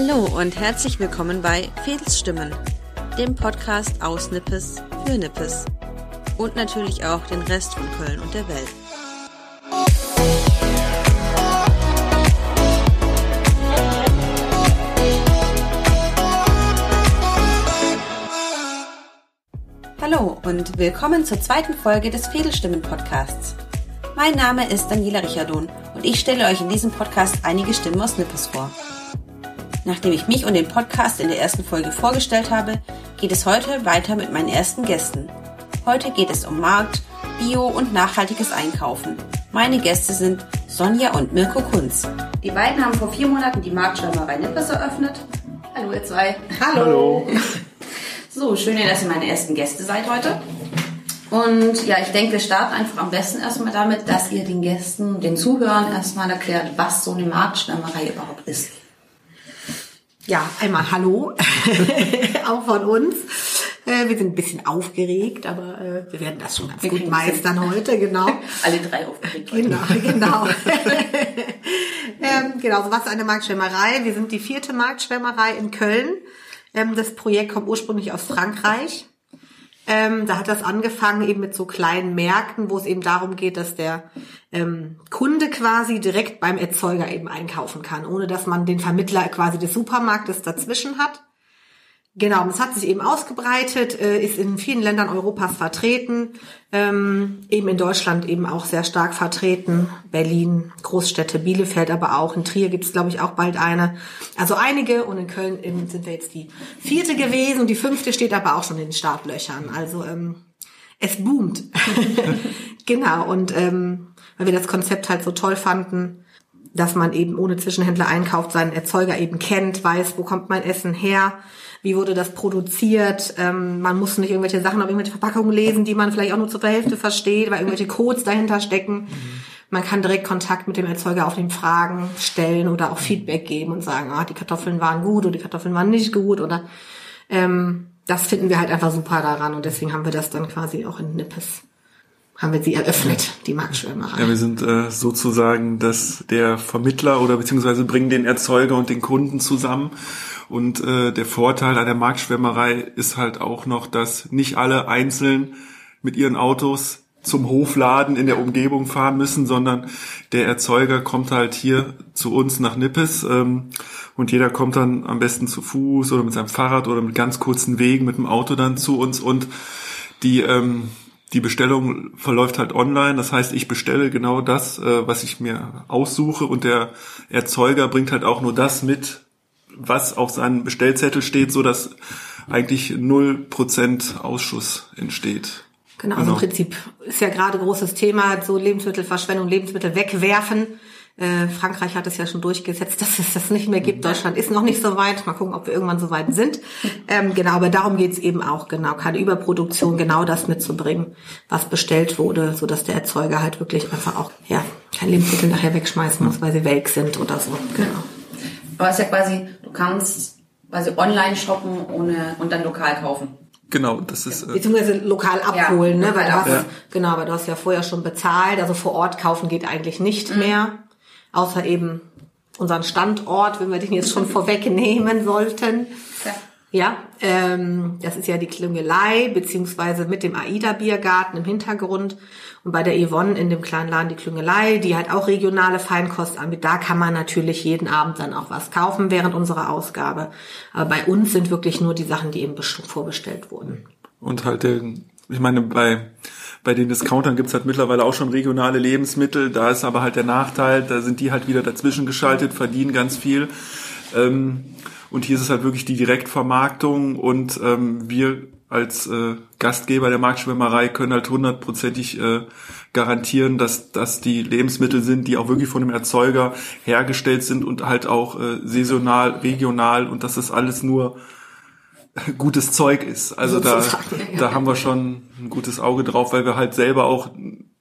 Hallo und herzlich willkommen bei Fädelsstimmen, dem Podcast aus Nippes für Nippes und natürlich auch den Rest von Köln und der Welt. Hallo und willkommen zur zweiten Folge des Fädelstimmen Podcasts. Mein Name ist Daniela Richardon und ich stelle euch in diesem Podcast einige Stimmen aus Nippes vor. Nachdem ich mich und den Podcast in der ersten Folge vorgestellt habe, geht es heute weiter mit meinen ersten Gästen. Heute geht es um Markt, Bio und nachhaltiges Einkaufen. Meine Gäste sind Sonja und Mirko Kunz. Die beiden haben vor vier Monaten die Marktschwärmerei Nippes eröffnet. Hallo ihr zwei. Hallo. So, schön, dass ihr meine ersten Gäste seid heute. Und ja, ich denke, wir starten einfach am besten erstmal damit, dass ihr den Gästen, den Zuhörern erstmal erklärt, was so eine Marktschwärmerei überhaupt ist. Ja, einmal Hallo, auch von uns. Äh, wir sind ein bisschen aufgeregt, aber äh, wir werden das schon ganz Wir gut meistern heute, genau. Alle drei aufgeregt. heute. Genau, genau. ähm, genau, so was eine Marktschwärmerei? Wir sind die vierte Marktschwärmerei in Köln. Ähm, das Projekt kommt ursprünglich aus Frankreich. Ähm, da hat das angefangen eben mit so kleinen Märkten, wo es eben darum geht, dass der ähm, Kunde quasi direkt beim Erzeuger eben einkaufen kann, ohne dass man den Vermittler quasi des Supermarktes dazwischen hat. Genau, es hat sich eben ausgebreitet, äh, ist in vielen Ländern Europas vertreten, ähm, eben in Deutschland eben auch sehr stark vertreten, Berlin, Großstädte, Bielefeld, aber auch in Trier gibt es, glaube ich, auch bald eine. Also einige und in Köln sind wir jetzt die vierte gewesen die fünfte steht aber auch schon in den Startlöchern. Also ähm, es boomt. genau, und ähm, weil wir das Konzept halt so toll fanden, dass man eben ohne Zwischenhändler einkauft, seinen Erzeuger eben kennt, weiß, wo kommt mein Essen her, wie wurde das produziert. Ähm, man muss nicht irgendwelche Sachen auf irgendwelche Verpackungen lesen, die man vielleicht auch nur zur Hälfte versteht, weil irgendwelche Codes dahinter stecken. Man kann direkt Kontakt mit dem Erzeuger auf den Fragen stellen oder auch Feedback geben und sagen, ah, die Kartoffeln waren gut oder die Kartoffeln waren nicht gut oder ähm, das finden wir halt einfach super daran und deswegen haben wir das dann quasi auch in Nippes haben wir sie eröffnet, die Marktschwärmerei. Ja, wir sind äh, sozusagen das der Vermittler oder beziehungsweise bringen den Erzeuger und den Kunden zusammen. Und äh, der Vorteil an der Marktschwärmerei ist halt auch noch, dass nicht alle einzeln mit ihren Autos zum Hofladen in der Umgebung fahren müssen, sondern der Erzeuger kommt halt hier zu uns nach Nippes ähm, und jeder kommt dann am besten zu Fuß oder mit seinem Fahrrad oder mit ganz kurzen Wegen mit dem Auto dann zu uns und die ähm, die Bestellung verläuft halt online. Das heißt, ich bestelle genau das, äh, was ich mir aussuche und der Erzeuger bringt halt auch nur das mit, was auf seinem Bestellzettel steht, so dass eigentlich null Prozent Ausschuss entsteht. Genau, also im Prinzip ist ja gerade großes Thema, so Lebensmittelverschwendung, Lebensmittel wegwerfen. Äh, Frankreich hat es ja schon durchgesetzt, dass es das nicht mehr gibt. Deutschland ist noch nicht so weit. Mal gucken, ob wir irgendwann so weit sind. Ähm, genau, aber darum geht's eben auch, genau, keine Überproduktion, genau das mitzubringen, was bestellt wurde, so dass der Erzeuger halt wirklich einfach auch, ja, kein Lebensmittel nachher wegschmeißen muss, weil sie welk sind oder so. Genau. Aber es ist ja quasi, du kannst quasi online shoppen ohne, und dann lokal kaufen. Genau, das ist äh, Beziehungsweise lokal abholen, Ja, ne? Weil du hast, abholen. genau, aber du hast ja vorher schon bezahlt, also vor Ort kaufen geht eigentlich nicht mehr. Außer eben unseren Standort, wenn wir den jetzt schon vorwegnehmen sollten. Ja. Ja, ähm, das ist ja die Klüngelei, beziehungsweise mit dem AIDA-Biergarten im Hintergrund. Und bei der Yvonne in dem kleinen Laden die Klüngelei, die halt auch regionale Feinkost anbietet, da kann man natürlich jeden Abend dann auch was kaufen während unserer Ausgabe. Aber bei uns sind wirklich nur die Sachen, die eben vorbestellt wurden. und halt der, ich meine, bei bei den Discountern gibt's halt mittlerweile auch schon regionale Lebensmittel. Da ist aber halt der Nachteil, da sind die halt wieder dazwischen geschaltet, verdienen ganz viel. Ähm, und hier ist es halt wirklich die Direktvermarktung und ähm, wir als äh, Gastgeber der Marktschwimmerei können halt hundertprozentig äh, garantieren, dass das die Lebensmittel sind, die auch wirklich von dem Erzeuger hergestellt sind und halt auch äh, saisonal, regional und dass das alles nur gutes Zeug ist. Also da, da haben wir schon ein gutes Auge drauf, weil wir halt selber auch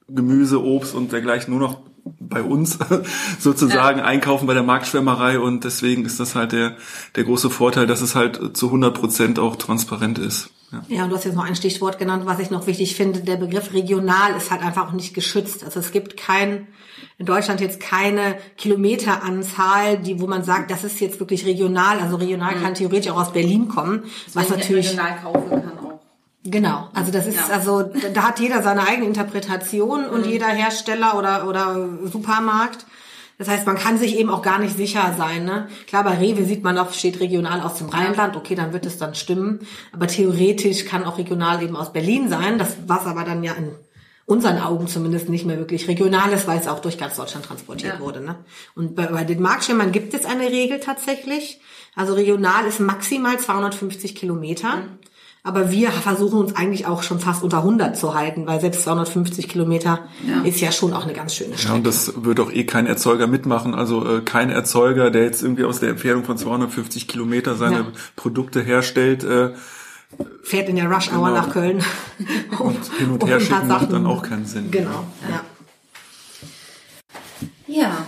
Gemüse, Obst und dergleichen nur noch bei uns sozusagen ja. einkaufen bei der Marktschwärmerei und deswegen ist das halt der, der große Vorteil, dass es halt zu 100 Prozent auch transparent ist. Ja. ja, und du hast jetzt noch ein Stichwort genannt, was ich noch wichtig finde. Der Begriff regional ist halt einfach auch nicht geschützt. Also es gibt kein, in Deutschland jetzt keine Kilometeranzahl, die, wo man sagt, das ist jetzt wirklich regional. Also regional mhm. kann theoretisch auch aus Berlin kommen. Das was natürlich. Regional kaufen kann auch. Genau, also das ist ja. also da hat jeder seine eigene Interpretation und mhm. jeder Hersteller oder oder Supermarkt. Das heißt, man kann sich eben auch gar nicht sicher sein. Ne? Klar, bei Rewe sieht man auch, steht regional aus dem Rheinland, okay, dann wird es dann stimmen. Aber theoretisch kann auch regional eben aus Berlin sein. Das was aber dann ja in unseren Augen zumindest nicht mehr wirklich regional ist, weil es auch durch ganz Deutschland transportiert ja. wurde. Ne? Und bei, bei den Marktschirmern gibt es eine Regel tatsächlich. Also regional ist maximal 250 Kilometer. Mhm. Aber wir versuchen uns eigentlich auch schon fast unter 100 zu halten, weil selbst 250 Kilometer ja. ist ja schon auch eine ganz schöne Strecke. Ja, und das wird auch eh kein Erzeuger mitmachen. Also äh, kein Erzeuger, der jetzt irgendwie aus der Empfehlung von 250 Kilometer seine ja. Produkte herstellt, äh, fährt in der Rush Hour genau. nach Köln. und hin und her schicken macht dann auch keinen Sinn. Genau, ja. Ja.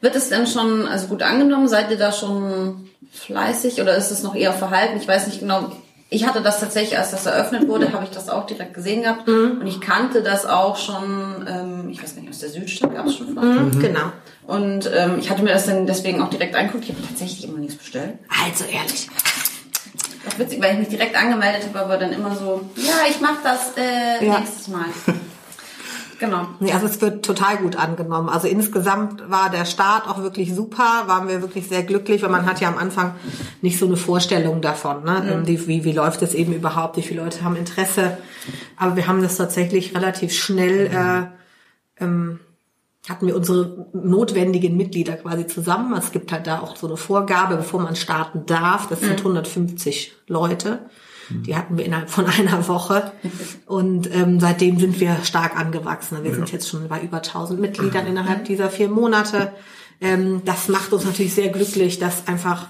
Wird es denn schon also gut angenommen? Seid ihr da schon fleißig oder ist es noch eher verhalten? Ich weiß nicht genau ich hatte das tatsächlich, als das eröffnet wurde, habe ich das auch direkt gesehen gehabt. Mhm. Und ich kannte das auch schon, ähm, ich weiß nicht, aus der Südstadt gab es schon vorher. Mhm. mhm. Genau. Und ähm, ich hatte mir das dann deswegen auch direkt angeguckt. Ich habe tatsächlich immer nichts bestellt. Also ehrlich. Ist witzig, weil ich mich direkt angemeldet habe, aber dann immer so, ja, ich mache das äh, ja. nächstes Mal. Genau. Ja, also es wird total gut angenommen. Also insgesamt war der Start auch wirklich super, waren wir wirklich sehr glücklich, weil man hat ja am Anfang nicht so eine Vorstellung davon, ne? Mhm. Wie, wie läuft es eben überhaupt, wie viele Leute haben Interesse. Aber wir haben das tatsächlich relativ schnell, äh, ähm, hatten wir unsere notwendigen Mitglieder quasi zusammen. Es gibt halt da auch so eine Vorgabe, bevor man starten darf. Das sind mhm. 150 Leute. Die hatten wir innerhalb von einer Woche. Und ähm, seitdem sind wir stark angewachsen. Wir ja. sind jetzt schon bei über 1000 Mitgliedern innerhalb dieser vier Monate. Ähm, das macht uns natürlich sehr glücklich, dass einfach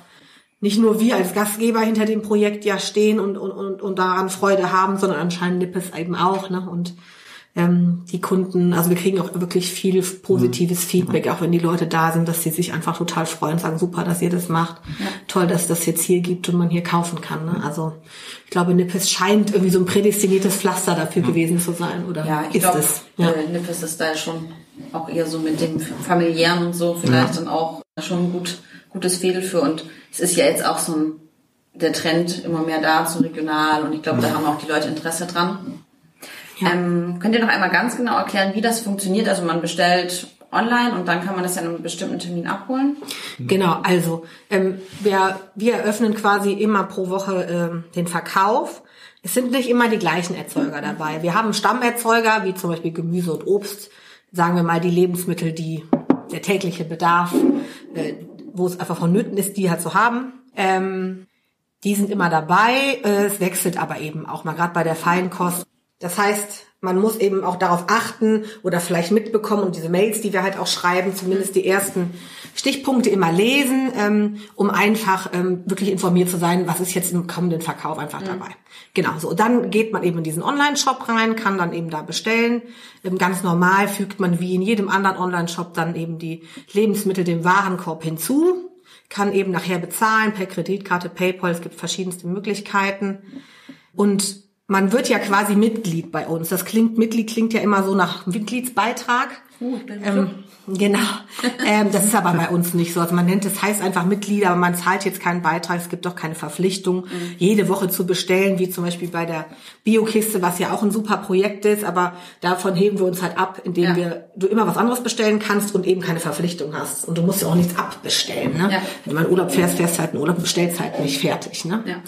nicht nur wir als Gastgeber hinter dem Projekt ja stehen und, und, und, und daran Freude haben, sondern anscheinend Nippes eben auch. Ne? Und ähm, die Kunden, also wir kriegen auch wirklich viel positives mhm. Feedback, auch wenn die Leute da sind, dass sie sich einfach total freuen und sagen, super, dass ihr das macht. Ja. Toll, dass das jetzt hier gibt und man hier kaufen kann. Ne? Also ich glaube, Nippes scheint irgendwie so ein prädestiniertes Pflaster dafür mhm. gewesen zu sein, oder ja, ich ist glaub, es? Ja, äh, Nippes ist da schon auch eher so mit dem familiären und so vielleicht ja. dann auch schon ein gut, gutes Fädel für und es ist ja jetzt auch so ein der Trend immer mehr da zu regional und ich glaube, da haben auch die Leute Interesse dran. Ja. Ähm, könnt ihr noch einmal ganz genau erklären, wie das funktioniert? Also man bestellt online und dann kann man das ja in einem bestimmten Termin abholen? Genau, also ähm, wir, wir eröffnen quasi immer pro Woche ähm, den Verkauf. Es sind nicht immer die gleichen Erzeuger dabei. Wir haben Stammerzeuger, wie zum Beispiel Gemüse und Obst, sagen wir mal die Lebensmittel, die der tägliche Bedarf, äh, wo es einfach vonnöten ist, die halt zu haben. Ähm, die sind immer dabei. Äh, es wechselt aber eben auch mal gerade bei der Feinkost das heißt, man muss eben auch darauf achten oder vielleicht mitbekommen und diese Mails, die wir halt auch schreiben, zumindest die ersten Stichpunkte immer lesen, ähm, um einfach ähm, wirklich informiert zu sein, was ist jetzt im kommenden Verkauf einfach mhm. dabei. Genau, so dann geht man eben in diesen Online-Shop rein, kann dann eben da bestellen. Ähm, ganz normal fügt man wie in jedem anderen Online-Shop dann eben die Lebensmittel dem Warenkorb hinzu, kann eben nachher bezahlen per Kreditkarte, PayPal, es gibt verschiedenste Möglichkeiten und man wird ja quasi Mitglied bei uns. Das klingt, Mitglied klingt ja immer so nach Mitgliedsbeitrag. Uh, ähm, genau. ähm, das ist aber bei uns nicht so. Also man nennt es heißt einfach Mitglieder, aber man zahlt jetzt keinen Beitrag. Es gibt doch keine Verpflichtung, mhm. jede Woche zu bestellen, wie zum Beispiel bei der Biokiste, was ja auch ein super Projekt ist. Aber davon heben wir uns halt ab, indem ja. wir du immer was anderes bestellen kannst und eben keine Verpflichtung hast. Und du musst ja auch nichts abbestellen. Ne? Ja. Wenn du mal in Urlaub fährst, fährst halt in Urlaub, bestellst halt nicht fertig. Ne? Ja.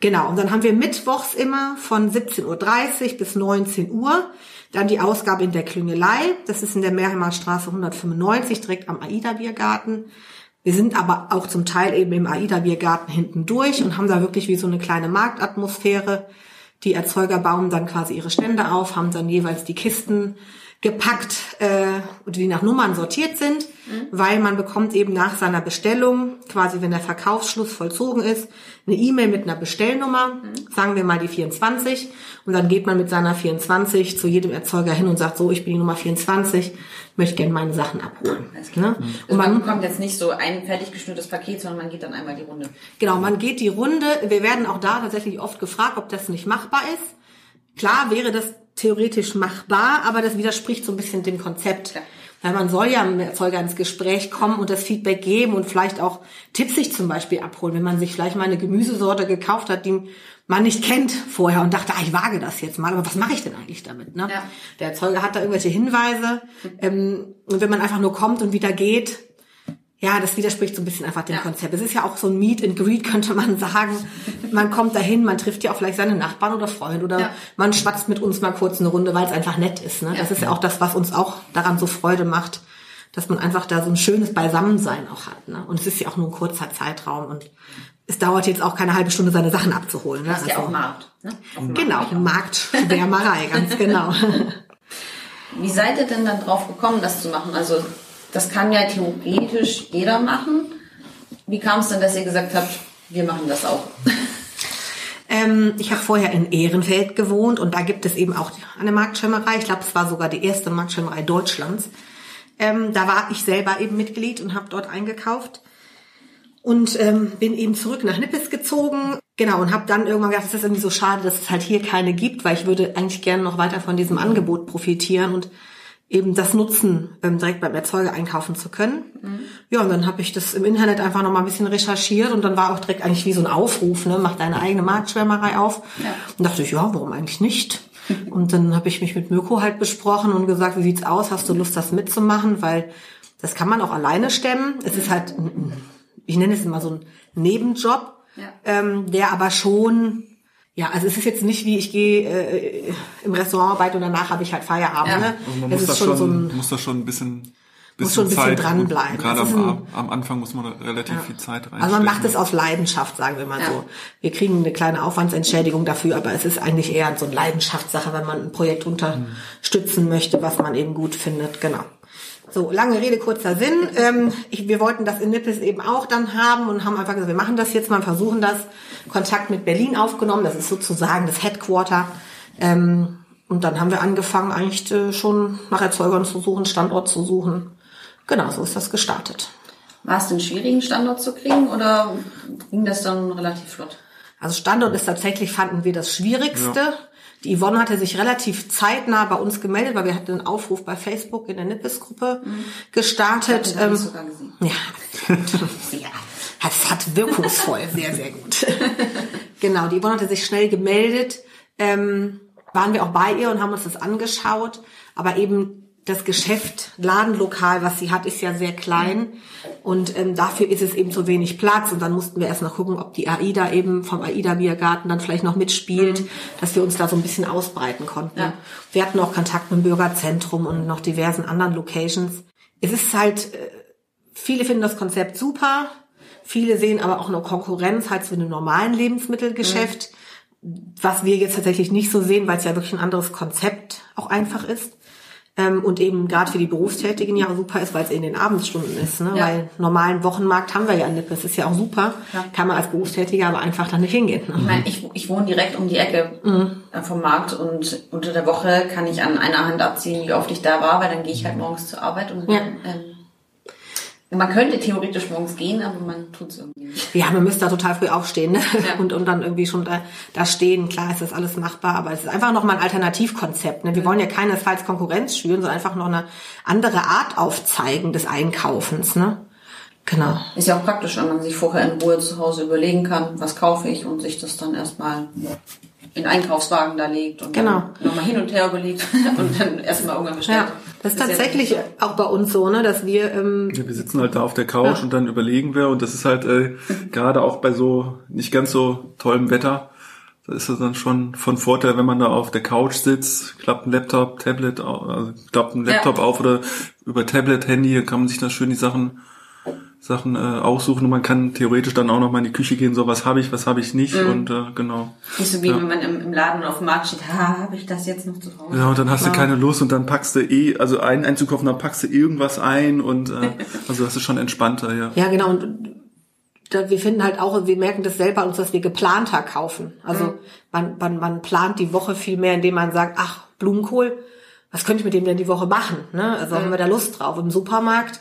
Genau, und dann haben wir mittwochs immer von 17.30 Uhr bis 19 Uhr dann die Ausgabe in der Klüngelei. Das ist in der Mehrheimerstraße 195, direkt am AIDA-Biergarten. Wir sind aber auch zum Teil eben im AIDA-Biergarten hinten durch und haben da wirklich wie so eine kleine Marktatmosphäre. Die Erzeuger bauen dann quasi ihre Stände auf, haben dann jeweils die Kisten gepackt äh, und die nach Nummern sortiert sind, mhm. weil man bekommt eben nach seiner Bestellung, quasi wenn der Verkaufsschluss vollzogen ist, eine E-Mail mit einer Bestellnummer, mhm. sagen wir mal die 24, und dann geht man mit seiner 24 zu jedem Erzeuger hin und sagt, so, ich bin die Nummer 24, möchte gerne meine Sachen abholen. Ne? Mhm. Und man bekommt jetzt nicht so ein fertig geschnürtes Paket, sondern man geht dann einmal die Runde. Genau, man geht die Runde. Wir werden auch da tatsächlich oft gefragt, ob das nicht machbar ist. Klar wäre das theoretisch machbar, aber das widerspricht so ein bisschen dem Konzept. Ja. Weil man soll ja mit dem Erzeuger ins Gespräch kommen und das Feedback geben und vielleicht auch Tipps sich zum Beispiel abholen, wenn man sich vielleicht mal eine Gemüsesorte gekauft hat, die man nicht kennt vorher und dachte, ah, ich wage das jetzt mal, aber was mache ich denn eigentlich damit? Ne? Ja. Der Erzeuger hat da irgendwelche Hinweise. Ähm, und wenn man einfach nur kommt und wieder geht, ja, das widerspricht so ein bisschen einfach dem ja. Konzept. Es ist ja auch so ein Meet and Greet, könnte man sagen. Man kommt dahin, man trifft ja auch vielleicht seine Nachbarn oder Freunde oder ja. man schwatzt mit uns mal kurz eine Runde, weil es einfach nett ist. Ne? Ja. Das ist ja auch das, was uns auch daran so Freude macht, dass man einfach da so ein schönes Beisammensein auch hat. Ne? Und es ist ja auch nur ein kurzer Zeitraum und es dauert jetzt auch keine halbe Stunde, seine Sachen abzuholen. Ne? Das ist also, ja auch Markt. Ne? Genau, Marktschwärmerei, ganz genau. Wie seid ihr denn dann drauf gekommen, das zu machen? Also das kann ja theoretisch jeder machen. Wie kam es denn, dass ihr gesagt habt, wir machen das auch? Ähm, ich habe vorher in Ehrenfeld gewohnt und da gibt es eben auch eine Marktschirmerei. Ich glaube, es war sogar die erste Marktschirmerei Deutschlands. Ähm, da war ich selber eben Mitglied und habe dort eingekauft und ähm, bin eben zurück nach Nippes gezogen. Genau, und habe dann irgendwann gedacht, es ist irgendwie so schade, dass es halt hier keine gibt, weil ich würde eigentlich gerne noch weiter von diesem Angebot profitieren und eben das nutzen, ähm, direkt beim Erzeuger einkaufen zu können. Mhm. Ja, und dann habe ich das im Internet einfach noch mal ein bisschen recherchiert und dann war auch direkt eigentlich wie so ein Aufruf, ne, mach deine eigene Marktschwärmerei auf. Ja. Und dachte ich, ja, warum eigentlich nicht? und dann habe ich mich mit Mirko halt besprochen und gesagt, wie sieht's aus? Hast du Lust, das mitzumachen? Weil das kann man auch alleine stemmen. Es ist halt, ich nenne es immer so ein Nebenjob, ja. ähm, der aber schon ja, also es ist jetzt nicht wie ich gehe äh, im Restaurant arbeiten und danach habe ich halt Feierabend. Ja. Ne? Also man muss, das schon, so ein, muss da schon ein bisschen, bisschen muss schon ein bisschen Zeit dranbleiben. Gerade am, am, Anfang muss man relativ ja. viel Zeit rein. Also man macht es aus Leidenschaft, sagen wir mal ja. so. Wir kriegen eine kleine Aufwandsentschädigung dafür, aber es ist eigentlich eher so eine Leidenschaftssache, wenn man ein Projekt unterstützen möchte, was man eben gut findet. Genau. So, lange Rede, kurzer Sinn. Ähm, ich, wir wollten das in Nippes eben auch dann haben und haben einfach gesagt, wir machen das jetzt mal, versuchen das. Kontakt mit Berlin aufgenommen, das ist sozusagen das Headquarter. Ähm, und dann haben wir angefangen, eigentlich äh, schon nach Erzeugern zu suchen, Standort zu suchen. Genau, so ist das gestartet. War es denn schwierig, einen Standort zu kriegen oder ging das dann relativ flott? Also Standort ist tatsächlich, fanden wir das Schwierigste. Ja. Die Yvonne hatte sich relativ zeitnah bei uns gemeldet, weil wir hatten einen Aufruf bei Facebook in der Nippes-Gruppe mhm. gestartet. Ich ähm, sogar gesehen. Ja, ja, das hat wirkungsvoll, sehr, sehr gut. genau, die Yvonne hatte sich schnell gemeldet. Ähm, waren wir auch bei ihr und haben uns das angeschaut. Aber eben das Geschäft, Ladenlokal, was sie hat, ist ja sehr klein und ähm, dafür ist es eben so wenig Platz und dann mussten wir erst noch gucken, ob die AIDA eben vom AIDA Biergarten dann vielleicht noch mitspielt, mhm. dass wir uns da so ein bisschen ausbreiten konnten. Ja. Wir hatten auch Kontakt mit dem Bürgerzentrum und noch diversen anderen Locations. Es ist halt, äh, viele finden das Konzept super, viele sehen aber auch eine Konkurrenz halt zu einem normalen Lebensmittelgeschäft, mhm. was wir jetzt tatsächlich nicht so sehen, weil es ja wirklich ein anderes Konzept auch einfach ist. Ähm, und eben gerade für die Berufstätigen ja super ist, weil es in den Abendstunden ist. Ne? Ja. Weil normalen Wochenmarkt haben wir ja nicht. Das ist ja auch super. Ja. Kann man als Berufstätiger aber einfach da nicht hingehen. Ne? Ich meine, ich, ich wohne direkt um die Ecke mhm. Äh, vom Markt und unter der Woche kann ich an einer Hand abziehen, wie oft ich da war, weil dann gehe ich halt morgens zur Arbeit und ja. ähm, man könnte theoretisch morgens gehen, aber man tut es irgendwie nicht. Ja, man müsste da total früh aufstehen ne? ja. und, und dann irgendwie schon da, da stehen. Klar ist das alles machbar, aber es ist einfach nochmal ein Alternativkonzept. Ne? Wir mhm. wollen ja keinesfalls Konkurrenz schüren, sondern einfach noch eine andere Art aufzeigen des Einkaufens. Ne? Genau. Ist ja auch praktisch, wenn man sich vorher in Ruhe zu Hause überlegen kann, was kaufe ich und sich das dann erstmal in Einkaufswagen da legt und genau. dann nochmal hin und her überlegt und dann erstmal irgendwann bestellt. Ja, das ist tatsächlich auch bei uns so, ne, dass wir ähm, ja, wir sitzen halt da auf der Couch ja. und dann überlegen wir und das ist halt äh, gerade auch bei so nicht ganz so tollem Wetter, da ist es dann schon von Vorteil, wenn man da auf der Couch sitzt, klappt ein Laptop, Tablet, also klappt ein Laptop ja. auf oder über Tablet, Handy, kann man sich dann schön die Sachen Sachen äh, aussuchen und man kann theoretisch dann auch noch mal in die Küche gehen, so was habe ich, was habe ich nicht Mhm. und äh, genau. Nicht so wie Ja. wenn man im, im Laden oder auf dem Markt steht, ha, habe ich das jetzt noch zu Hause? Ja, und dann hast du keine Lust und dann packst du eh, also einen einzukaufen, dann packst du irgendwas ein und äh, also das ist schon entspannter, ja. Ja, genau. Und da, wir finden halt auch, wir merken das selber uns, dass wir geplanter kaufen. Also man, man, man plant die Woche viel mehr, indem man sagt, ach, Blumenkohl, was könnte ich mit dem denn die Woche machen? Ne? Also haben wir da Lust drauf. Im Supermarkt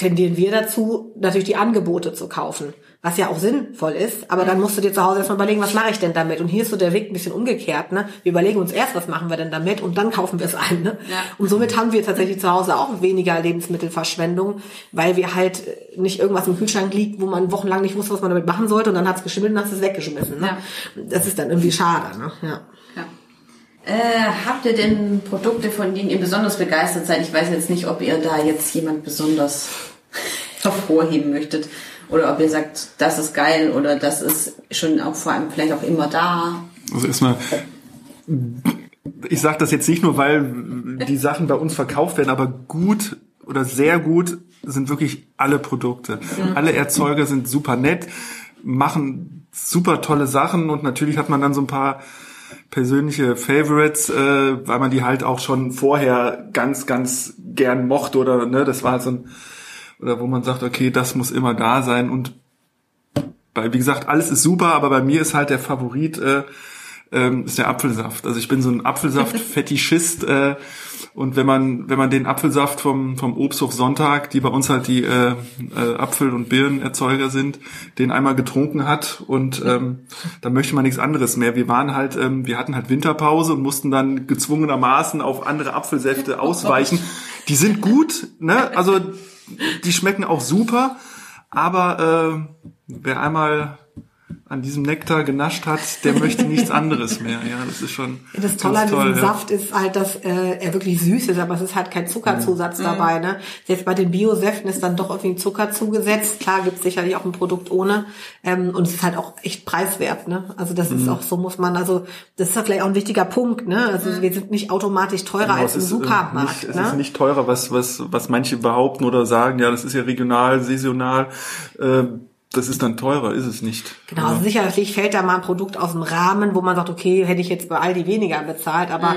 tendieren wir dazu, natürlich die Angebote zu kaufen, was ja auch sinnvoll ist, aber dann musst du dir zu Hause erstmal überlegen, was mache ich denn damit? Und hier ist so der Weg ein bisschen umgekehrt. Ne? Wir überlegen uns erst, was machen wir denn damit und dann kaufen wir es ein. Ne? Ja. Und somit haben wir tatsächlich zu Hause auch weniger Lebensmittelverschwendung, weil wir halt nicht irgendwas im Kühlschrank liegt, wo man wochenlang nicht wusste, was man damit machen sollte und dann hat es geschimmelt und hast es weggeschmissen. Ne? Ja. Das ist dann irgendwie schade. Ne? Ja. Ja. Äh, habt ihr denn Produkte, von denen ihr besonders begeistert seid? Ich weiß jetzt nicht, ob ihr da jetzt jemand besonders hervorheben möchtet. Oder ob ihr sagt, das ist geil oder das ist schon auch vor allem vielleicht auch immer da. Also erstmal, ich sage das jetzt nicht nur, weil die Sachen bei uns verkauft werden, aber gut oder sehr gut sind wirklich alle Produkte. Alle Erzeuger sind super nett, machen super tolle Sachen und natürlich hat man dann so ein paar persönliche Favorites, äh, weil man die halt auch schon vorher ganz, ganz gern mochte oder ne, das war halt so ein, oder wo man sagt, okay, das muss immer da sein und bei, wie gesagt, alles ist super, aber bei mir ist halt der Favorit äh, ähm, ist der Apfelsaft. Also ich bin so ein Apfelsaft-Fetischist äh, und wenn man wenn man den Apfelsaft vom vom Obsthof Sonntag, die bei uns halt die äh, äh, Apfel- und Birnenerzeuger sind, den einmal getrunken hat und ähm, dann möchte man nichts anderes mehr. Wir waren halt, ähm, wir hatten halt Winterpause und mussten dann gezwungenermaßen auf andere Apfelsäfte ausweichen. Die sind gut, ne? Also die schmecken auch super, aber äh, wer einmal an diesem Nektar genascht hat, der möchte nichts anderes mehr. Ja, das ist schon Das Tolle an diesem toll, ja. Saft ist halt, dass äh, er wirklich süß ist, aber es ist halt kein Zuckerzusatz dabei. Ne? Selbst bei den Biosäften ist dann doch irgendwie Zucker zugesetzt. Klar gibt es sicherlich auch ein Produkt ohne. Ähm, und es ist halt auch echt preiswert. Ne? Also das ist auch so, muss man, also das ist ja vielleicht auch ein wichtiger Punkt. Ne? Also wir sind nicht automatisch teurer Genau, als es im ist, äh, Supermarkt. Nicht, es ne? ist nicht teurer, was, was, was manche behaupten oder sagen, ja, das ist ja regional, saisonal. Äh, das ist dann teurer, ist es nicht. Genau, also sicherlich fällt da mal ein Produkt aus dem Rahmen, wo man sagt, okay, hätte ich jetzt bei Aldi weniger bezahlt, aber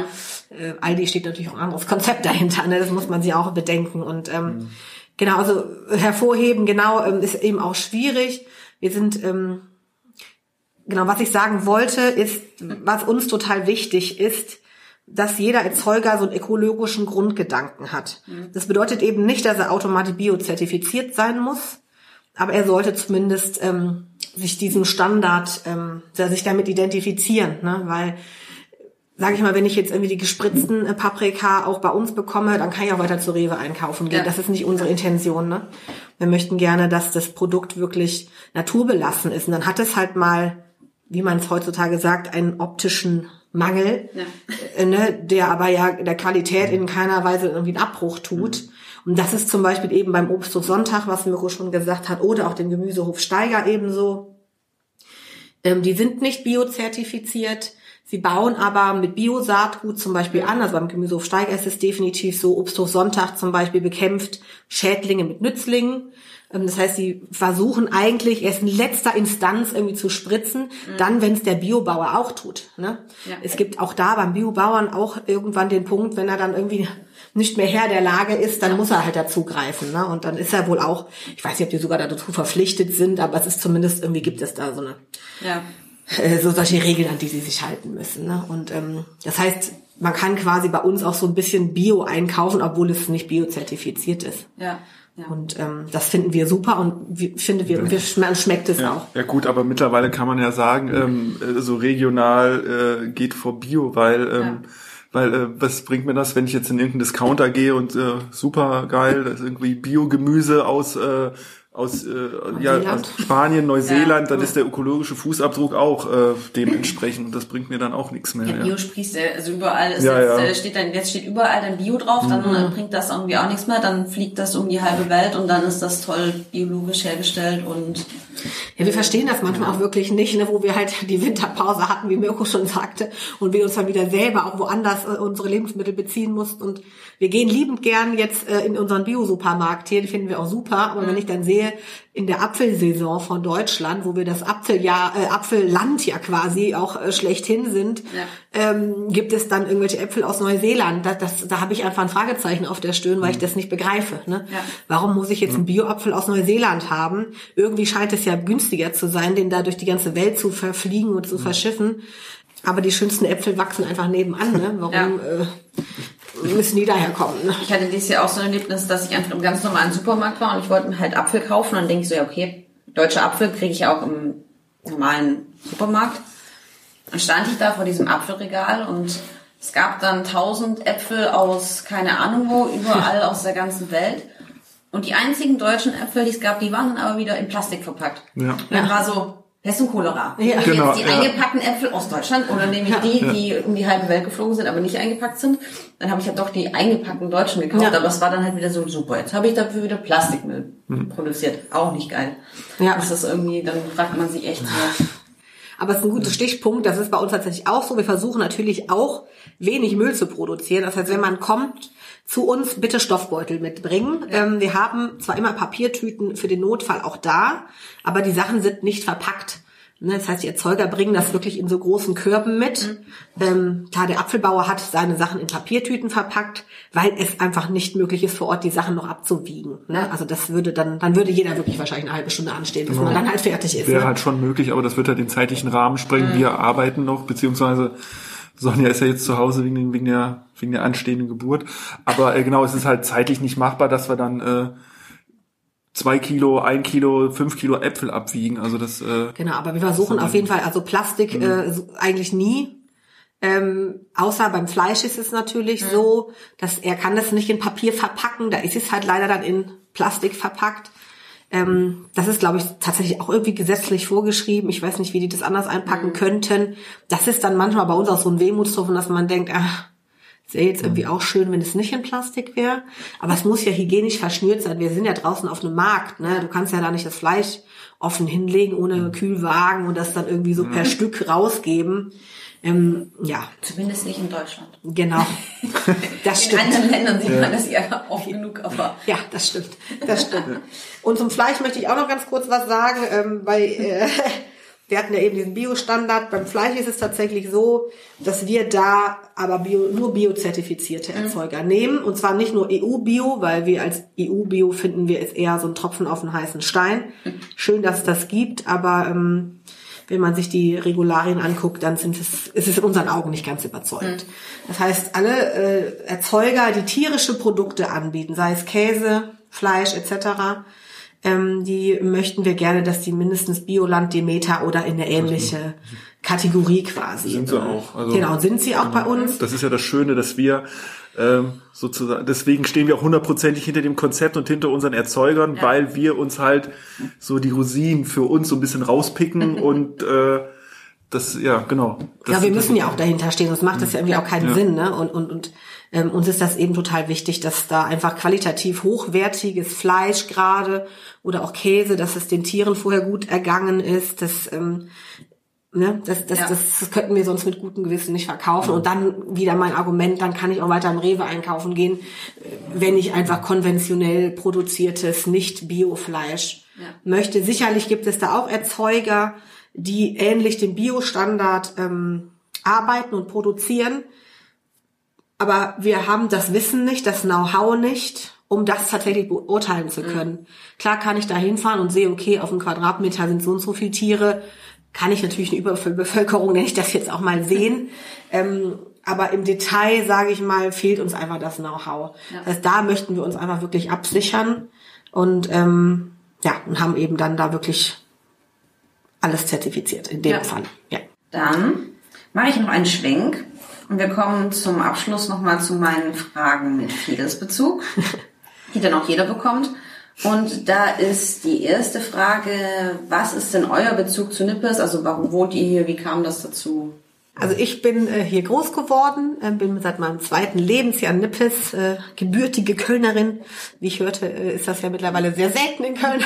äh, Aldi steht natürlich auch ein anderes Konzept dahinter, ne? das muss man sich auch bedenken. Und ähm, genau, also hervorheben, genau, ähm, ist eben auch schwierig. Wir sind, ähm, genau, was ich sagen wollte, ist, was uns total wichtig ist, dass jeder Erzeuger so einen ökologischen Grundgedanken hat. Das bedeutet eben nicht, dass er automatisch biozertifiziert sein muss, aber er sollte zumindest ähm, sich diesem Standard, ähm, sich damit identifizieren, ne? weil sage ich mal, wenn ich jetzt irgendwie die gespritzten äh, Paprika auch bei uns bekomme, dann kann ich auch weiter zu Rewe einkaufen gehen. Ja. Das ist nicht unsere Intention. Ne? Wir möchten gerne, dass das Produkt wirklich naturbelassen ist. Und dann hat es halt mal, wie man es heutzutage sagt, einen optischen Mangel, Ja. äh, ne, der aber ja der Qualität in keiner Weise irgendwie einen Abbruch tut. Und das ist zum Beispiel eben beim Obsthof Sonntag, was Mirko schon gesagt hat, oder auch dem Gemüsehof Steiger ebenso. Ähm, die sind nicht biozertifiziert. Sie bauen aber mit Biosaatgut zum Beispiel an. Also beim Gemüsehof Steiger ist es definitiv so. Obsthof Sonntag zum Beispiel bekämpft Schädlinge mit Nützlingen. Ähm, Das heißt, sie versuchen eigentlich erst in letzter Instanz irgendwie zu spritzen, dann, wenn es der Biobauer auch tut. Ne? Ja. Es gibt auch da beim Biobauern auch irgendwann den Punkt, wenn er dann irgendwie nicht mehr Herr der Lage ist, dann muss er halt dazugreifen. Ne? Und dann ist er wohl auch, ich weiß nicht, ob die sogar dazu verpflichtet sind, aber es ist zumindest irgendwie gibt es da so eine Ja. äh, so solche Regeln, an die sie sich halten müssen. Ne? Und ähm, das heißt, man kann quasi bei uns auch so ein bisschen Bio einkaufen, obwohl es nicht biozertifiziert ist. Ja. Ja. Und ähm, das finden wir super und wir, finde wir, wir man schmeckt es Ja, auch. ja gut, aber mittlerweile kann man ja sagen, ähm, äh, so regional äh, geht vor Bio, weil ähm, weil äh, was bringt mir das, wenn ich jetzt in irgendeinen Discounter gehe und äh, super geil, das ist irgendwie Biogemüse aus äh, aus, äh, ja, aus. Spanien, Neuseeland, dann Ja. ist der ökologische Fußabdruck auch äh, dementsprechend. Und das bringt mir dann auch nichts mehr. Ja, Ja, Bio sprießt, äh, also überall ist Ja, jetzt, ja. äh, steht dann, jetzt steht überall dann Bio drauf, dann äh, bringt das irgendwie auch nichts mehr, dann fliegt das um die halbe Welt und dann ist das toll biologisch hergestellt und Ja, wir verstehen das manchmal auch wirklich nicht, ne, wo wir halt die Winterpause hatten, wie Mirko schon sagte, und wir uns dann wieder selber auch woanders äh, unsere Lebensmittel beziehen mussten. Und wir gehen liebend gern jetzt äh, in unseren Bio-Supermarkt hier, den finden wir auch super. Aber wenn ich dann sehe, in der Apfelsaison von Deutschland, wo wir das Apfeljahr, äh, Apfelland ja quasi auch äh, schlechthin sind, Ja. ähm, gibt es dann irgendwelche Äpfel aus Neuseeland. Das, das, da habe ich einfach ein Fragezeichen auf der Stirn, weil ich das nicht begreife. Ne? Ja. Warum muss ich jetzt einen Bio-Apfel aus Neuseeland haben? Irgendwie scheint es ja günstiger zu sein, den da durch die ganze Welt zu verfliegen und zu verschiffen. Aber die schönsten Äpfel wachsen einfach nebenan. Ne? Warum äh, müssen die daherkommen? Ne? Ich hatte dieses Jahr auch so ein Erlebnis, dass ich einfach im ganz normalen Supermarkt war und ich wollte mir halt Apfel kaufen. Und dann denke ich so, ja, okay, deutsche Apfel kriege ich auch im normalen Supermarkt. Dann stand ich da vor diesem Apfelregal und es gab dann tausend Äpfel aus keine Ahnung wo, überall aus der ganzen Welt. Und die einzigen deutschen Äpfel, die es gab, die waren dann aber wieder in Plastik verpackt. Ja. Und dann war so, Pest und Cholera. Ja. Nehme Genau, jetzt die ja. eingepackten Äpfel aus Deutschland oder nehme ich die, die um die halbe Welt geflogen sind, aber nicht eingepackt sind? Dann habe ich ja doch die eingepackten Deutschen gekauft, Ja. aber es war dann halt wieder so super. Jetzt habe ich dafür wieder Plastikmüll produziert. Auch nicht geil. Ja. Das ist irgendwie, dann fragt man sich echt so. Aber es ist ein guter Stichpunkt. Das ist bei uns tatsächlich auch so. Wir versuchen natürlich auch wenig Müll zu produzieren. Das heißt, wenn man kommt zu uns, bitte Stoffbeutel mitbringen. Ähm, wir haben zwar immer Papiertüten für den Notfall auch da, aber die Sachen sind nicht verpackt. Ne, Das heißt, die Erzeuger bringen das wirklich in so großen Körben mit. Ähm, klar, der Apfelbauer hat seine Sachen in Papiertüten verpackt, weil es einfach nicht möglich ist, vor Ort die Sachen noch abzuwiegen. Ne? Also das würde dann, dann würde jeder wirklich wahrscheinlich eine halbe Stunde anstehen, bis man dann halt fertig ist. Wäre ne? halt schon möglich, aber das wird halt den zeitlichen Rahmen sprengen. Wir arbeiten noch, beziehungsweise Sonja ist ja jetzt zu Hause wegen, wegen der wegen der anstehenden Geburt. Aber äh, genau, es ist halt zeitlich nicht machbar, dass wir dann äh, zwei Kilo, ein Kilo, fünf Kilo Äpfel abwiegen. Also das äh, Genau, aber wir versuchen auf jeden Fall, also Plastik äh, so- eigentlich nie. Ähm, außer beim Fleisch ist es natürlich so, dass er kann das nicht in Papier verpacken, da ist es halt leider dann in Plastik verpackt. Ähm, das ist, glaube ich, tatsächlich auch irgendwie gesetzlich vorgeschrieben. Ich weiß nicht, wie die das anders einpacken könnten. Das ist dann manchmal bei uns auch so ein Wehmutstropfen, dass man denkt, ach, Wäre jetzt irgendwie auch schön, wenn es nicht in Plastik wäre. Aber es muss ja hygienisch verschnürt sein. Wir sind ja draußen auf einem Markt. Ne? Du kannst ja da nicht das Fleisch offen hinlegen ohne Kühlwagen und das dann irgendwie so per Stück rausgeben. Ähm, ja, Zumindest nicht in Deutschland. genau. Das In stimmt. anderen Ländern sieht man das ja oft genug, aber Ja, das stimmt. Das stimmt. Und zum Fleisch möchte ich auch noch ganz kurz was sagen, ähm, weil äh, wir hatten ja eben diesen Bio-Standard. Beim Fleisch ist es tatsächlich so, dass wir da aber Bio, nur biozertifizierte Erzeuger nehmen. Und zwar nicht nur EU-Bio, weil wir als EU-Bio finden wir ist eher so ein Tropfen auf den heißen Stein. Schön, dass es das gibt, aber ähm, wenn man sich die Regularien anguckt, dann sind es, ist es in unseren Augen nicht ganz überzeugend. Das heißt, alle äh, Erzeuger, die tierische Produkte anbieten, sei es Käse, Fleisch etc., ähm, die möchten wir gerne, dass die mindestens Bioland, Demeter oder in eine ähnliche Kategorie quasi. Sind sie äh, auch, also- genau, sind sie auch bei uns. Das ist ja das Schöne, dass wir ähm, sozusagen, deswegen stehen wir auch hundertprozentig hinter dem Konzept und hinter unseren Erzeugern, weil wir uns halt so die Rosinen für uns so ein bisschen rauspicken und äh, das, ja, genau. Das, Ja, wir müssen ja auch dahinter stehen, sonst macht das ja irgendwie auch keinen Ja. Sinn. Ne? Und, und, und ähm, uns ist das eben total wichtig, dass da einfach qualitativ hochwertiges Fleisch gerade oder auch Käse, dass es den Tieren vorher gut ergangen ist, dass ähm, Ne, das, das, Ja. das, das könnten wir sonst mit gutem Gewissen nicht verkaufen. Und dann wieder mein Argument, dann kann ich auch weiter im Rewe einkaufen gehen, wenn ich einfach konventionell produziertes, nicht Biofleisch Ja. möchte. Sicherlich gibt es da auch Erzeuger, die ähnlich dem Biostandard ähm, arbeiten und produzieren. Aber wir haben das Wissen nicht, das Know-how nicht, um das tatsächlich beurteilen zu können. Klar kann ich da hinfahren und sehe, okay, auf einem Quadratmeter sind so und so viele Tiere. Kann ich natürlich eine Überbevölkerung, nenne ich das jetzt auch mal sehen. Ähm, aber im Detail, sage ich mal, fehlt uns einfach das Know-how. Das heißt, da möchten wir uns einfach wirklich absichern und ähm, ja, und haben eben dann da wirklich alles zertifiziert in dem Ja. Fall. Ja. Dann mache ich noch einen Schwenk und wir kommen zum Abschluss nochmal zu meinen Fragen mit Fidelsbezug, die dann auch jeder bekommt. Und da ist die erste Frage, was ist denn euer Bezug zu Nippes? Also warum wohnt ihr hier? Wie kam das dazu? Also ich bin äh, hier groß geworden, äh, bin seit meinem zweiten Lebensjahr Nippes, äh, gebürtige Kölnerin. Wie ich hörte, äh, ist das ja mittlerweile sehr selten in Köln.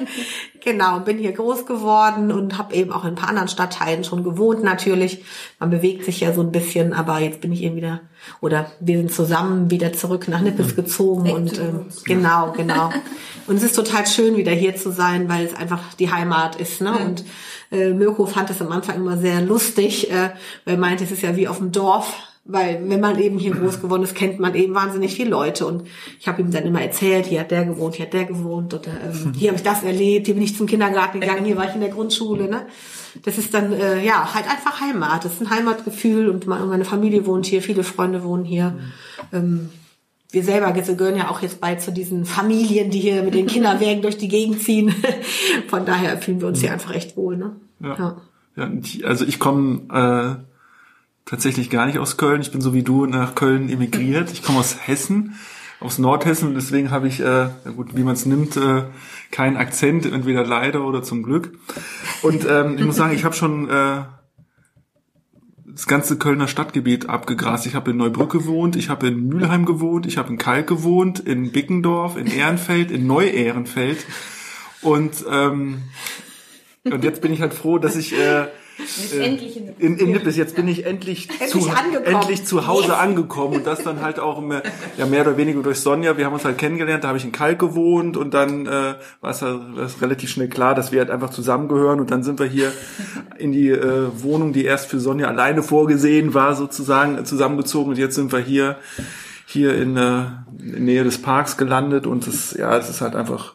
genau, bin hier groß geworden und habe eben auch in ein paar anderen Stadtteilen schon gewohnt natürlich. Man bewegt sich ja so ein bisschen, aber jetzt bin ich eben wieder, oder wir sind zusammen wieder zurück nach Nippes gezogen Back und ähm, genau, genau. Und es ist total schön, wieder hier zu sein, weil es einfach die Heimat ist. Ne? Und äh, Mirko fand es am Anfang immer sehr lustig, äh, weil er meinte, es ist ja wie auf dem Dorf. Weil wenn man eben hier groß geworden ist, kennt man eben wahnsinnig viele Leute. Und ich habe ihm dann immer erzählt, hier hat der gewohnt, hier hat der gewohnt. Oder ähm, hier habe ich das erlebt, hier bin ich zum Kindergarten gegangen, hier war ich in der Grundschule. Ne? Das ist dann äh, ja halt einfach Heimat. Das ist ein Heimatgefühl und meine Familie wohnt hier, viele Freunde wohnen hier. Ähm, wir selber gehören ja auch jetzt bald zu diesen Familien, die hier mit den Kinderwägen durch die Gegend ziehen. Von daher fühlen wir uns hier einfach echt wohl. Ne? Ja. Ja, ich- also ich komme äh, tatsächlich gar nicht aus Köln. Ich bin so wie du nach Köln emigriert. Ich komme aus Hessen, aus Nordhessen deswegen habe ich, äh, gut, wie man es nimmt, äh, keinen Akzent, entweder leider oder zum Glück. Und ähm, ich muss sagen, ich habe schon äh, das ganze Kölner Stadtgebiet abgegrast. Ich habe in Neubrück gewohnt, ich habe in Mülheim gewohnt, ich habe in Kalk gewohnt, in Bickendorf, in Ehrenfeld, in Neu-Ehrenfeld. Und, ähm, und jetzt bin ich halt froh, dass ich äh, Jetzt endlich in, in, in Nippes, jetzt bin ich endlich, Endlich zu, angekommen. endlich zu Hause angekommen und das dann halt auch mehr, ja, mehr oder weniger durch Sonja. Wir haben uns halt kennengelernt, da habe ich in Kalk gewohnt und dann äh, war es halt war es relativ schnell klar, dass wir halt einfach zusammengehören und dann sind wir hier in die äh, Wohnung, die erst für Sonja alleine vorgesehen war, sozusagen äh, zusammengezogen und jetzt sind wir hier hier in, äh, in Nähe des Parks gelandet und es ja, es ist halt einfach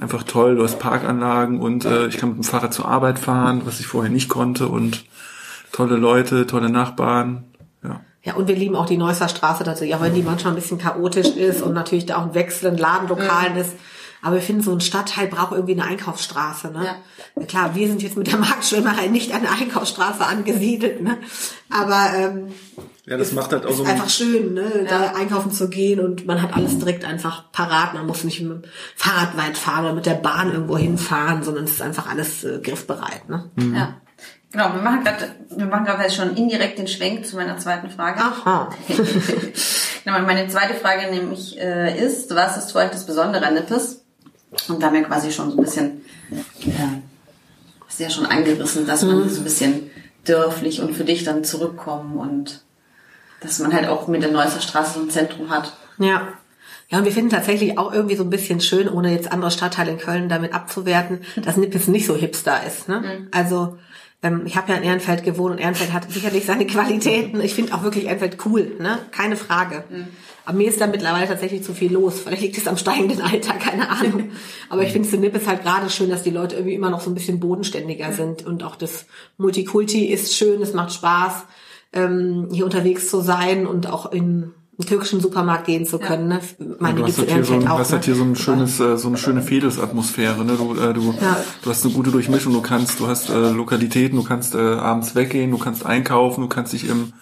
einfach toll. Du hast Parkanlagen und äh, ich kann mit dem Fahrrad zur Arbeit fahren, was ich vorher nicht konnte und tolle Leute, tolle Nachbarn. Ja. Ja, und wir lieben auch die Neusser Straße tatsächlich, auch wenn die manchmal ein bisschen chaotisch ist und natürlich da auch ein Wechsel in Ladenlokalen ist. Aber wir finden, so ein Stadtteil braucht irgendwie eine Einkaufsstraße. Ne? Ja. Klar, wir sind jetzt mit der Marktschwimmerei nicht an der Einkaufsstraße angesiedelt. Ne? Aber ähm, Ja, das macht halt auch ist so ein, einfach schön, ne? da einkaufen zu gehen und man hat alles direkt einfach parat. Man muss nicht mit dem Fahrrad weit fahren oder mit der Bahn irgendwo hinfahren, sondern es ist einfach alles äh, griffbereit. Ne? Ja. Genau, wir machen gerade, wir machen gerade schon indirekt den Schwenk zu meiner zweiten Frage. Aha. genau, meine zweite Frage nämlich äh, ist, was ist für euch das Besondere an Nippes? Und da haben wir quasi schon so ein bisschen, äh, hast ja schon angerissen, dass man so ein bisschen dörflich und für dich dann zurückkommen und dass man halt auch mit der Neusser Straße so ein Zentrum hat. Ja. Ja, und wir finden tatsächlich auch irgendwie so ein bisschen schön, ohne jetzt andere Stadtteile in Köln damit abzuwerten, dass Nippes nicht so hipster ist. Ne? Also ähm, ich habe ja in Ehrenfeld gewohnt und Ehrenfeld hat sicherlich seine Qualitäten. Ich finde auch wirklich Ehrenfeld cool, ne? keine Frage. Aber mir ist da mittlerweile tatsächlich zu viel los. Vielleicht liegt es am steigenden Alter, keine Ahnung. Aber ich finde es in Nippes halt gerade schön, dass die Leute irgendwie immer noch so ein bisschen bodenständiger sind. Und auch das Multikulti ist schön, es macht Spaß, ähm, hier unterwegs zu sein und auch in türkischen Supermarkt gehen zu können. Ne? Meine du hast halt hier so, ein, auch. hast halt hier so ein ne? schönes, äh, so eine schöne Fädelsatmosphäre. Ne? Du, äh, du, Ja. du hast eine gute Durchmischung. Du kannst, du hast äh, Lokalitäten. Du kannst äh, abends weggehen. Du kannst einkaufen. Du kannst dich im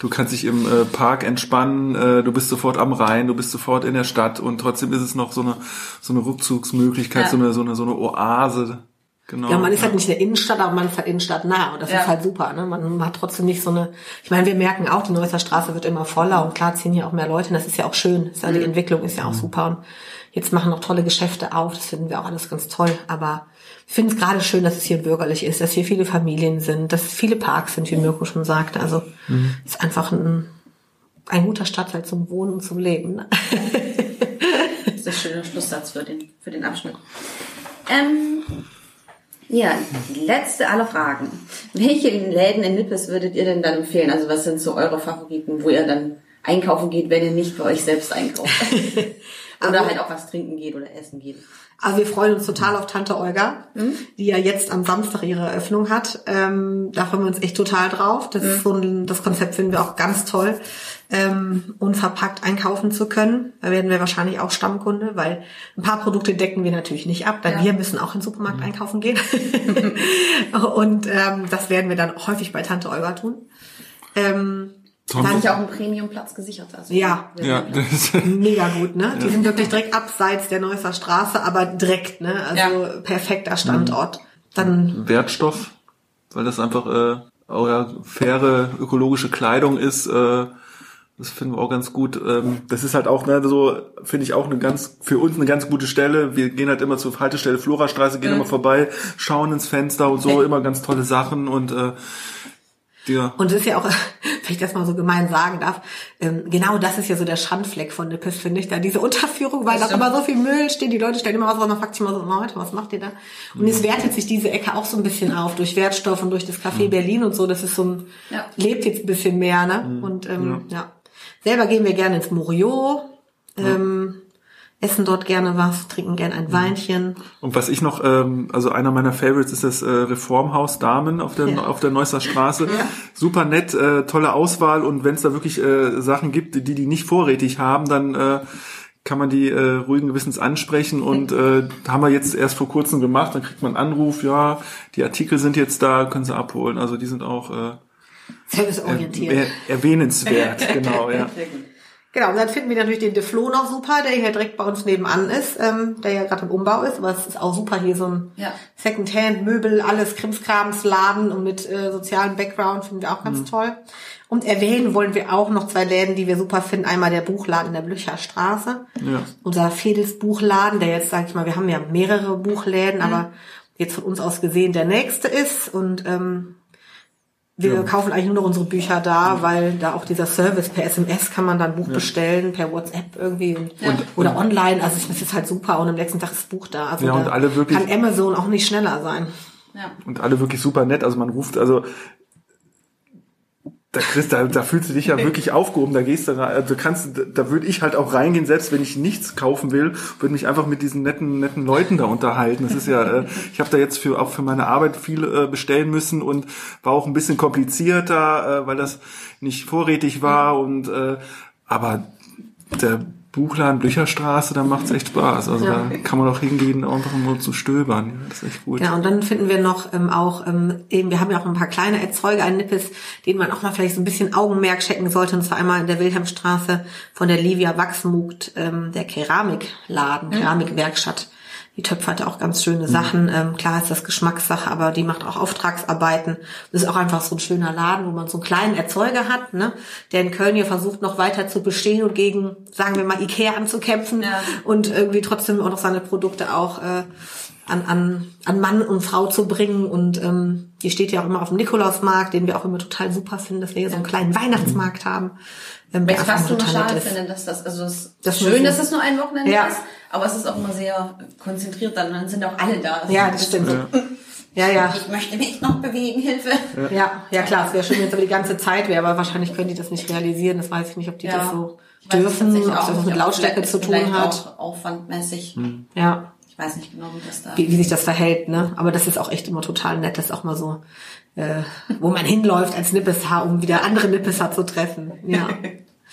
Du kannst dich im äh, Park entspannen, äh, du bist sofort am Rhein, du bist sofort in der Stadt und trotzdem ist es noch so eine so eine Rückzugsmöglichkeit, Ja. so eine so eine so eine Oase. Genau. Ja, man ist halt nicht in der Innenstadt, aber man ist halt innenstadtnah und das Ja. ist halt super. Ne? Man hat trotzdem nicht so eine. Ich meine, wir merken auch, die Neusser Straße wird immer voller und klar ziehen hier auch mehr Leute. Und das ist ja auch schön. Ist ja, Die Entwicklung ist ja auch super. Und jetzt machen noch tolle Geschäfte auf. Das finden wir auch alles ganz toll. Aber ich finde es gerade schön, dass es hier bürgerlich ist, dass hier viele Familien sind, dass viele Parks sind, wie Mirko schon sagte. Also es ist einfach ein, ein guter Stadtteil zum Wohnen und zum Leben. Ne? Das ist ein schöner Schlusssatz für den, für den Abschnitt. Ähm, ja, die letzte aller Fragen. Welche Läden in Nippes würdet ihr denn dann empfehlen? Also was sind so eure Favoriten, wo ihr dann einkaufen geht, wenn ihr nicht bei euch selbst einkauft? oder halt auch was trinken geht oder essen geht. Also wir freuen uns total auf Tante Olga, die ja jetzt am Samstag ihre Eröffnung hat. Ähm, da freuen wir uns echt total drauf. Das ist so ein, das Konzept finden wir auch ganz toll, ähm, unverpackt einkaufen zu können. Da werden wir wahrscheinlich auch Stammkunde, weil ein paar Produkte decken wir natürlich nicht ab, denn Ja. wir müssen auch in den Supermarkt einkaufen gehen. Und ähm, das werden wir dann häufig bei Tante Olga tun. Ähm, Tom, Da habe ich auch einen Premiumplatz gesichert. Also Ja. ja, das, mega gut, ne? Die sind wirklich direkt abseits der Neusser Straße, aber direkt, ne? Also perfekter Standort. Dann, Wertstoff, weil das einfach äh, oder faire ökologische Kleidung ist. Äh, das finden wir auch ganz gut. Ähm, das ist halt auch, ne, so finde ich auch eine ganz, für uns eine ganz gute Stelle. Wir gehen halt immer zur Haltestelle Florastraße, gehen mhm. immer vorbei, schauen ins Fenster und so, immer ganz tolle Sachen und äh, ja. Und es ist ja auch, wenn ich das mal so gemein sagen darf, ähm, genau das ist ja so der Schandfleck von Nippes, finde ich, da diese Unterführung, weil da immer so viel Müll steht, die Leute stellen immer was, man fragt sich immer so, Leute, was macht ihr da? Und mhm. es wertet sich diese Ecke auch so ein bisschen auf, durch Wertstoff und durch das Café mhm. Berlin und so, das ist so ein, ja. lebt jetzt ein bisschen mehr, ne? Mhm. Und ähm, ja. ja. Selber gehen wir gerne ins Morio. Ähm, essen dort gerne was, trinken gerne ein mhm. Weinchen. Und was ich noch, ähm, also einer meiner Favorites ist das äh, Reformhaus Damen auf der ja. auf der Neusser Straße. Ja. Super nett, äh, tolle Auswahl und wenn es da wirklich äh, Sachen gibt, die die nicht vorrätig haben, dann äh, kann man die äh, ruhigen Gewissens ansprechen und äh, haben wir jetzt erst vor kurzem gemacht. Dann kriegt man einen Anruf, ja, die Artikel sind jetzt da, können Sie abholen. Also die sind auch äh, serviceorientiert, er, erwähnenswert, genau, ja. Genau, und dann finden wir natürlich den Deflo noch super, der hier direkt bei uns nebenan ist, ähm, der ja gerade im Umbau ist, aber es ist auch super hier so ein ja. Secondhand, Möbel, alles Krimskrams, Laden und mit äh, sozialem Background finden wir auch ganz mhm. toll. Und erwähnen wollen wir auch noch zwei Läden, die wir super finden. Einmal der Buchladen in der Blücherstraße. Ja. Unser Fedels Buchladen, der jetzt, sag ich mal, wir haben ja mehrere Buchläden, mhm. aber jetzt von uns aus gesehen der nächste ist. Und ähm, wir ja. kaufen eigentlich nur noch unsere Bücher da, weil da auch dieser Service per SMS kann man dann Buch ja. bestellen, per WhatsApp irgendwie und, ja. oder online. Also es ist halt super und am nächsten Tag ist das Buch da. Also ja, und da alle wirklich, kann Amazon auch nicht schneller sein. Ja. Und alle wirklich super nett. Also man ruft, also da Chris, da, da fühlst du dich ja wirklich aufgehoben, da gehst du rein, also kannst, da würde ich halt auch reingehen, selbst wenn ich nichts kaufen will, würde mich einfach mit diesen netten, netten Leuten da unterhalten. Das ist ja, äh, ich habe da jetzt für auch für meine Arbeit viel äh, bestellen müssen und war auch ein bisschen komplizierter, äh, weil das nicht vorrätig war und äh, aber der Buchladen Blücherstraße, da macht's echt Spaß. Also ja. da kann man auch hingehen, einfach nur zu stöbern. Das ist echt gut. Ja, und dann finden wir noch ähm, auch, ähm, eben, wir haben ja auch ein paar kleine Erzeuger ein Nippes, denen man auch mal vielleicht so ein bisschen Augenmerk checken sollte. Und zwar einmal in der Wilhelmstraße von der Livia Wachsmugt, ähm, der Keramikladen, Keramikwerkstatt. Die Töpfe hat auch ganz schöne mhm. Sachen. Ähm, klar ist das Geschmackssache, aber die macht auch Auftragsarbeiten. Das ist auch einfach so ein schöner Laden, wo man so einen kleinen Erzeuger hat, ne? der in Köln hier versucht, noch weiter zu bestehen und gegen, sagen wir mal, Ikea anzukämpfen ja. und irgendwie trotzdem auch noch seine Produkte auch äh, an, an, an Mann und Frau zu bringen. Und ähm, die steht ja auch immer auf dem Nikolausmarkt, den wir auch immer total super finden, dass wir hier so einen kleinen Weihnachtsmarkt haben. Ähm, der fast nur schade finde, dass das, also es das ist schön, dass es nur ein Wochenende ja. ist, aber es ist auch immer sehr konzentriert, dann sind auch alle da. Also ja, das stimmt. Ja. Ja, ja. Ich möchte mich noch bewegen, Hilfe. Ja, ja klar, es wäre schön, wenn es aber die ganze Zeit wäre, aber wahrscheinlich können die das nicht realisieren. Das weiß ich nicht, ob die ja. das so dürfen, ob das mit Lautstärke zu tun hat. Auch aufwandmäßig. Hm. Ja. Ich weiß nicht genau, wie das da. Wie, wie sich das verhält, ne? Aber das ist auch echt immer total nett, das auch mal so, äh, wo man hinläuft als Nippeshaar, um wieder andere Nippeshaar zu treffen. Ja.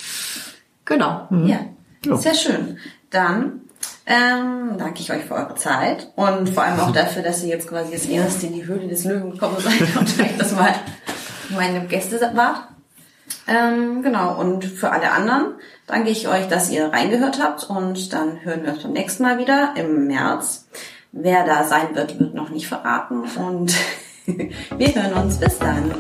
genau. Mhm. Ja. ja. Sehr schön. Dann ähm, danke ich euch für eure Zeit und vor allem auch dafür, dass ihr jetzt quasi das erste in die Höhle des Löwen gekommen seid und vielleicht das mal meine Gäste wart. Ähm, genau, und für alle anderen danke ich euch, dass ihr reingehört habt und dann hören wir uns beim nächsten Mal wieder im März. Wer da sein wird, wird noch nicht verraten und wir hören uns. Bis dann.